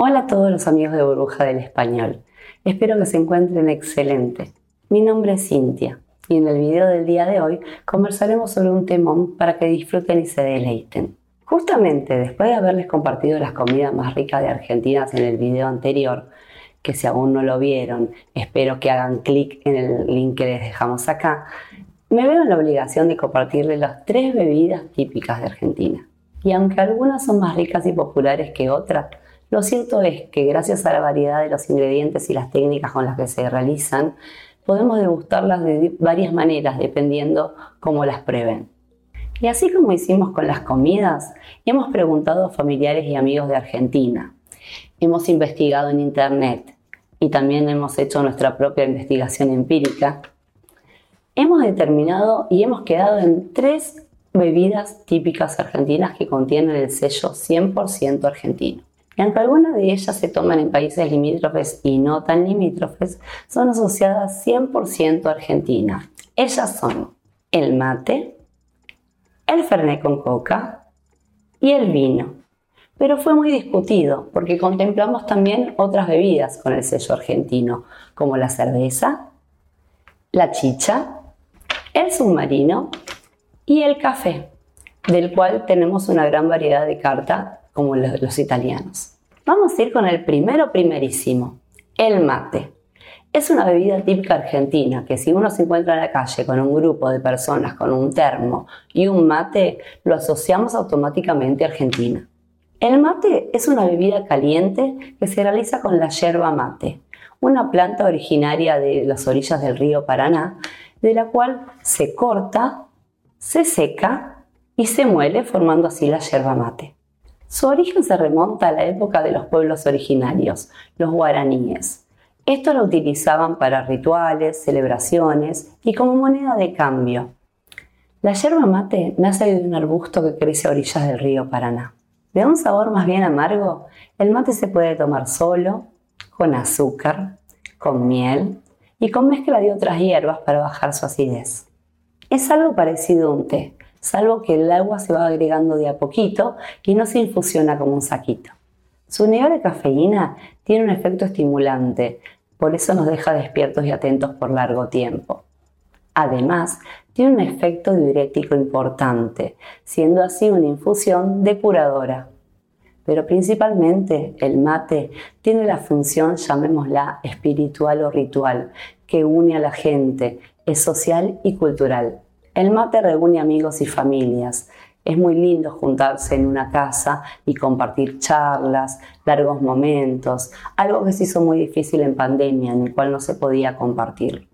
Hola a todos los amigos de Burbuja del Español. Espero que se encuentren excelente. Mi nombre es Cintia y en el video del día de hoy conversaremos sobre un temón para que disfruten y se deleiten. Justamente después de haberles compartido las comidas más ricas de Argentina en el video anterior, que si aún no lo vieron, espero que hagan clic en el link que les dejamos acá, me veo en la obligación de compartirles las tres bebidas típicas de Argentina. Y aunque algunas son más ricas y populares que otras, lo cierto es que gracias a la variedad de los ingredientes y las técnicas con las que se realizan, podemos degustarlas de varias maneras dependiendo cómo las prueben. Y así como hicimos con las comidas, hemos preguntado a familiares y amigos de Argentina. Hemos investigado en Internet y también hemos hecho nuestra propia investigación empírica. Hemos determinado y hemos quedado en tres bebidas típicas argentinas que contienen el sello 100% argentino. Y aunque algunas de ellas se toman en países limítrofes y no tan limítrofes, son asociadas 100% a Argentina. Ellas son el mate, el fernet con coca y el vino. Pero fue muy discutido porque contemplamos también otras bebidas con el sello argentino, como la cerveza, la chicha, el submarino y el café, del cual tenemos una gran variedad de carta como los italianos. Vamos a ir con el primero primerísimo, el mate. Es una bebida típica argentina que si uno se encuentra en la calle con un grupo de personas con un termo y un mate, lo asociamos automáticamente a Argentina. El mate es una bebida caliente que se realiza con la yerba mate, una planta originaria de las orillas del río Paraná, de la cual se corta, se seca y se muele formando así la yerba mate. Su origen se remonta a la época de los pueblos originarios, los guaraníes. Esto lo utilizaban para rituales, celebraciones y como moneda de cambio. La yerba mate nace de un arbusto que crece a orillas del río Paraná. De un sabor más bien amargo, el mate se puede tomar solo, con azúcar, con miel y con mezcla de otras hierbas para bajar su acidez. Es algo parecido a un té, salvo que el agua se va agregando de a poquito y no se infusiona como un saquito. Su nivel de cafeína tiene un efecto estimulante, por eso nos deja despiertos y atentos por largo tiempo. Además, tiene un efecto diurético importante, siendo así una infusión depuradora. Pero principalmente el mate tiene la función, llamémosla espiritual o ritual, que une a la gente, es social y cultural. El mate reúne amigos y familias. Es muy lindo juntarse en una casa y compartir charlas, largos momentos, algo que se hizo muy difícil en pandemia, en el cual no se podía compartir.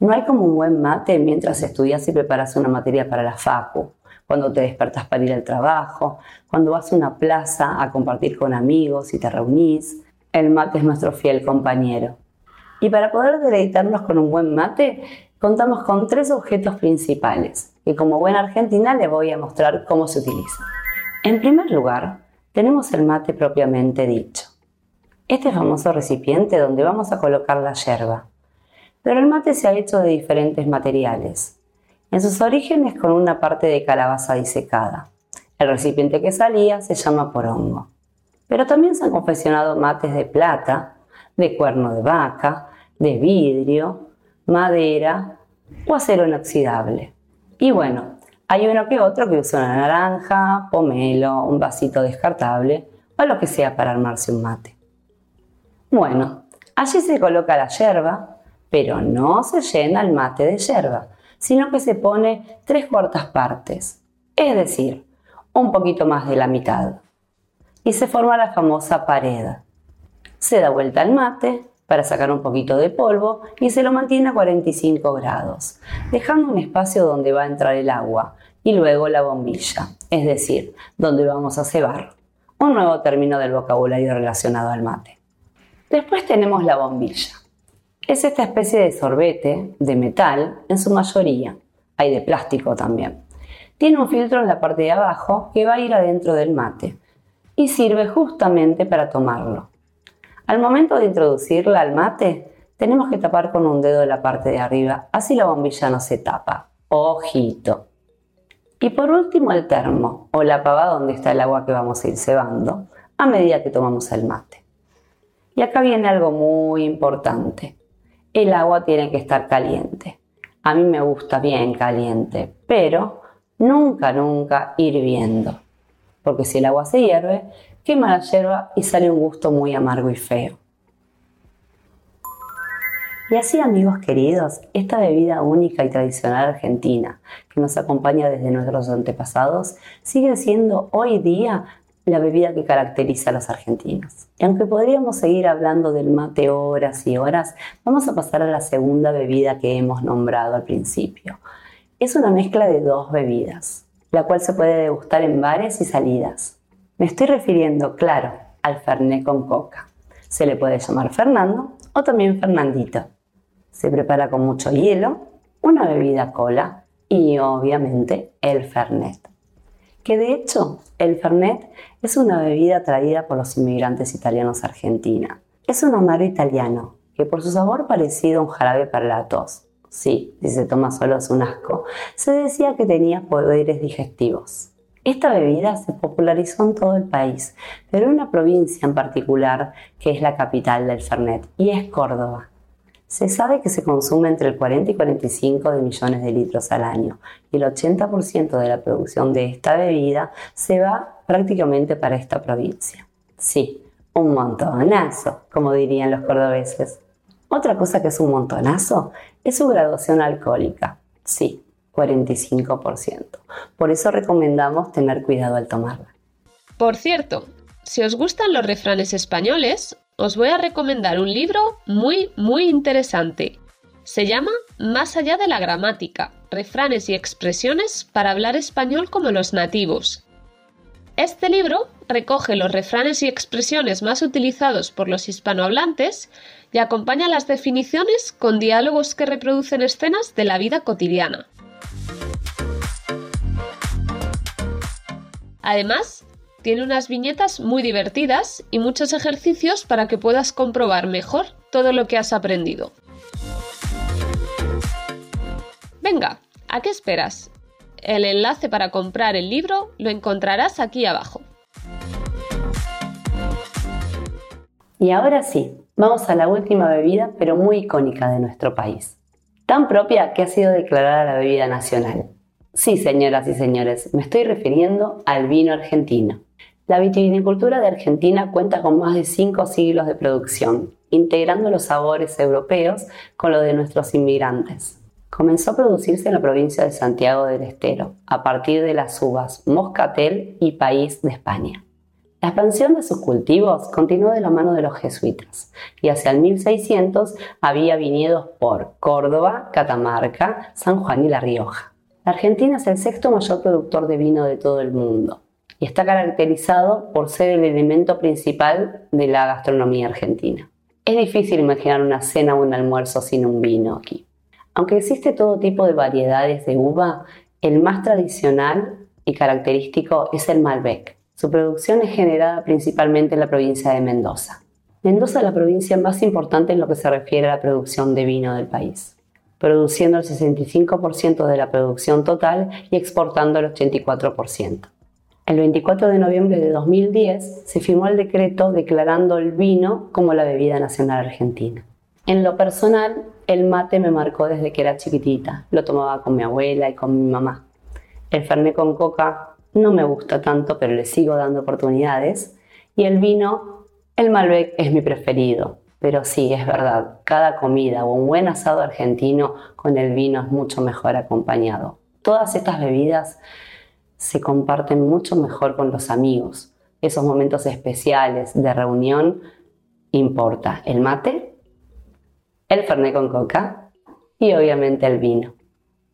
No hay como un buen mate mientras estudias y preparas una materia para la facu, cuando te despertas para ir al trabajo, cuando vas a una plaza a compartir con amigos y te reunís. El mate es nuestro fiel compañero. Y para poder deleitarnos con un buen mate, contamos con tres objetos principales que como buena argentina les voy a mostrar cómo se utilizan. En primer lugar, tenemos el mate propiamente dicho. Este famoso recipiente donde vamos a colocar la yerba. Pero el mate se ha hecho de diferentes materiales. En sus orígenes con una parte de calabaza disecada. El recipiente que salía se llama porongo. Pero también se han confeccionado mates de plata, de cuerno de vaca, de vidrio, madera o acero inoxidable. Y bueno, hay uno que otro que usa una naranja, pomelo, un vasito descartable o lo que sea para armarse un mate. Bueno, allí se coloca la yerba, pero no se llena el mate de yerba, sino que se pone tres cuartas partes, es decir, un poquito más de la mitad. Y se forma la famosa pared. Se da vuelta el mate, para sacar un poquito de polvo y se lo mantiene a 45 grados, dejando un espacio donde va a entrar el agua y luego la bombilla, es decir, donde vamos a cebar. Un nuevo término del vocabulario relacionado al mate. Después tenemos la bombilla. Es esta especie de sorbete de metal en su mayoría. Hay de plástico también. Tiene un filtro en la parte de abajo que va a ir adentro del mate y sirve justamente para tomarlo. Al momento de introducirla al mate, tenemos que tapar con un dedo la parte de arriba, así la bombilla no se tapa. Ojito. Y por último el termo o la pava donde está el agua que vamos a ir cebando a medida que tomamos el mate. Y acá viene algo muy importante. El agua tiene que estar caliente. A mí me gusta bien caliente, pero nunca, nunca hirviendo. Porque si el agua se hierve, quema la hierba y sale un gusto muy amargo y feo. Y así amigos queridos, esta bebida única y tradicional argentina que nos acompaña desde nuestros antepasados sigue siendo hoy día la bebida que caracteriza a los argentinos. Y aunque podríamos seguir hablando del mate horas y horas, vamos a pasar a la segunda bebida que hemos nombrado al principio. Es una mezcla de dos bebidas, la cual se puede degustar en bares y salidas. Me estoy refiriendo, claro, al Fernet con coca. Se le puede llamar Fernando o también Fernandito. Se prepara con mucho hielo, una bebida cola y obviamente el Fernet. Que de hecho, el Fernet es una bebida traída por los inmigrantes italianos a Argentina. Es un amargo italiano que por su sabor parecido a un jarabe para la tos. Sí, si se toma solo es un asco. Se decía que tenía poderes digestivos. Esta bebida se popularizó en todo el país, pero en una provincia en particular que es la capital del Fernet, y es Córdoba. Se sabe que se consume entre el 40 y 45 de millones de litros al año y el 80% de la producción de esta bebida se va prácticamente para esta provincia. Sí, un montonazo, como dirían los cordobeses. Otra cosa que es un montonazo es su graduación alcohólica. Sí, 45%. Por eso recomendamos tener cuidado al tomarla. Por cierto, si os gustan los refranes españoles, os voy a recomendar un libro muy, muy interesante. Se llama Más allá de la gramática, refranes y expresiones para hablar español como los nativos. Este libro recoge los refranes y expresiones más utilizados por los hispanohablantes y acompaña las definiciones con diálogos que reproducen escenas de la vida cotidiana. Además, tiene unas viñetas muy divertidas y muchos ejercicios para que puedas comprobar mejor todo lo que has aprendido. Venga, ¿a qué esperas? El enlace para comprar el libro lo encontrarás aquí abajo. Y ahora sí, vamos a la última bebida, pero muy icónica de nuestro país. Tan propia que ha sido declarada la bebida nacional. Sí, señoras y señores, me estoy refiriendo al vino argentino. La vitivinicultura de Argentina cuenta con más de cinco siglos de producción, integrando los sabores europeos con los de nuestros inmigrantes. Comenzó a producirse en la provincia de Santiago del Estero, a partir de las uvas Moscatel y País de España. La expansión de sus cultivos continuó de la mano de los jesuitas y hacia el 1600 había viñedos por Córdoba, Catamarca, San Juan y La Rioja. La Argentina es el sexto mayor productor de vino de todo el mundo y está caracterizado por ser el elemento principal de la gastronomía argentina. Es difícil imaginar una cena o un almuerzo sin un vino aquí. Aunque existe todo tipo de variedades de uva, el más tradicional y característico es el Malbec. Su producción es generada principalmente en la provincia de Mendoza. Mendoza es la provincia más importante en lo que se refiere a la producción de vino del país, produciendo el 65% de la producción total y exportando el 84%. El 24 de noviembre de 2010 se firmó el decreto declarando el vino como la bebida nacional argentina. En lo personal, el mate me marcó desde que era chiquitita. Lo tomaba con mi abuela y con mi mamá. El fernet con coca no me gusta tanto, pero le sigo dando oportunidades. Y el vino, el Malbec es mi preferido. Pero sí, es verdad, cada comida o un buen asado argentino con el vino es mucho mejor acompañado. Todas estas bebidas se comparten mucho mejor con los amigos. Esos momentos especiales de reunión importa el mate, el fernet con coca y obviamente el vino.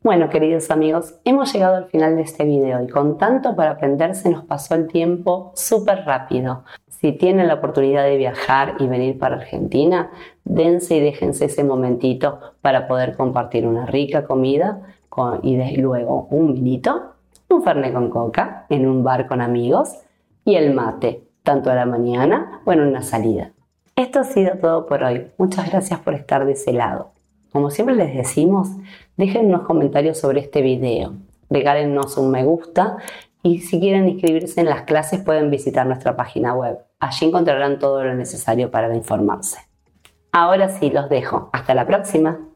Bueno, queridos amigos, hemos llegado al final de este video y con tanto para aprender se nos pasó el tiempo súper rápido. Si tienen la oportunidad de viajar y venir para Argentina, dense y déjense ese momentito para poder compartir una rica comida y desde luego un vinito un fernet con coca en un bar con amigos y el mate, tanto a la mañana o en una salida. Esto ha sido todo por hoy. Muchas gracias por estar de ese lado. Como siempre les decimos, dejen unos comentarios sobre este video. Regálennos un me gusta Y si quieren inscribirse en las clases pueden visitar nuestra página web. Allí encontrarán todo lo necesario para informarse. Ahora sí, los dejo. Hasta la próxima.